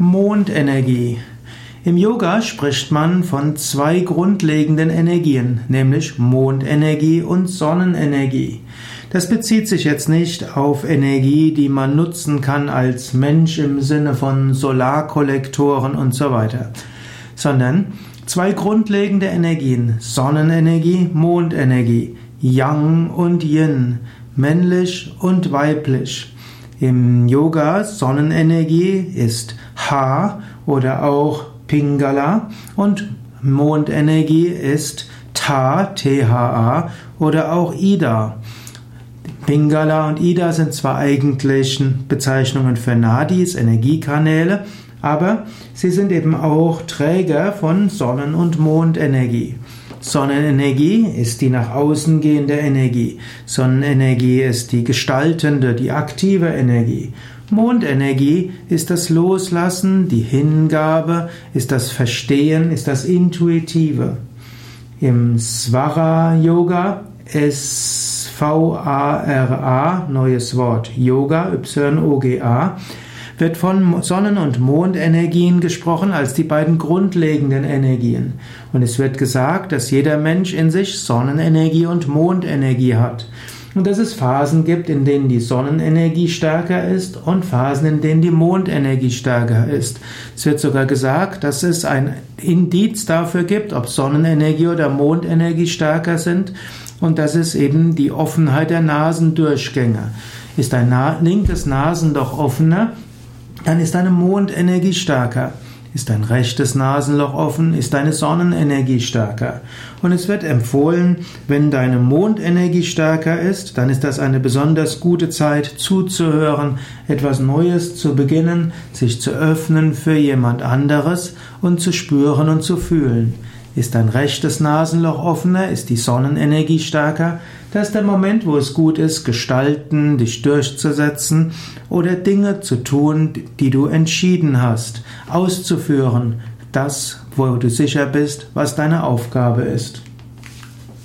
Mondenergie. Im Yoga spricht man von zwei grundlegenden Energien, nämlich Mondenergie und Sonnenenergie. Das bezieht sich jetzt nicht auf Energie, die man nutzen kann als Mensch im Sinne von Solarkollektoren und so weiter, sondern zwei grundlegende Energien, Sonnenenergie, Mondenergie, Yang und Yin, männlich und weiblich. Im Yoga Sonnenenergie ist Ha oder auch Pingala und Mondenergie ist Ta, T-H-A oder auch Ida. Pingala und Ida sind zwar eigentlich Bezeichnungen für Nadis, Energiekanäle, aber sie sind eben auch Träger von Sonnen- und Mondenergie. Sonnenenergie ist die nach außen gehende Energie. Sonnenenergie ist die gestaltende, die aktive Energie. Mondenergie ist das Loslassen, die Hingabe, ist das Verstehen, ist das Intuitive. Im Svara Yoga, S-V-A-R-A, neues Wort, Yoga, Y-O-G-A, wird von Sonnen- und Mondenergien gesprochen als die beiden grundlegenden Energien. Und es wird gesagt, dass jeder Mensch in sich Sonnenenergie und Mondenergie hat. Und dass es Phasen gibt, in denen die Sonnenenergie stärker ist und Phasen, in denen die Mondenergie stärker ist. Es wird sogar gesagt, dass es ein Indiz dafür gibt, ob Sonnenenergie oder Mondenergie stärker sind und das ist eben die Offenheit der Nasendurchgänge. Ist ein linkes Nasenloch offener, dann ist deine Mondenergie stärker. Ist dein rechtes Nasenloch offen, ist deine Sonnenenergie stärker. Und es wird empfohlen, wenn deine Mondenergie stärker ist, dann ist das eine besonders gute Zeit zuzuhören, etwas Neues zu beginnen, sich zu öffnen für jemand anderes und zu spüren und zu fühlen. Ist dein rechtes Nasenloch offener, ist die Sonnenenergie stärker, das ist der Moment, wo es gut ist, gestalten, dich durchzusetzen oder Dinge zu tun, die du entschieden hast, auszuführen, das, wo du sicher bist, was deine Aufgabe ist.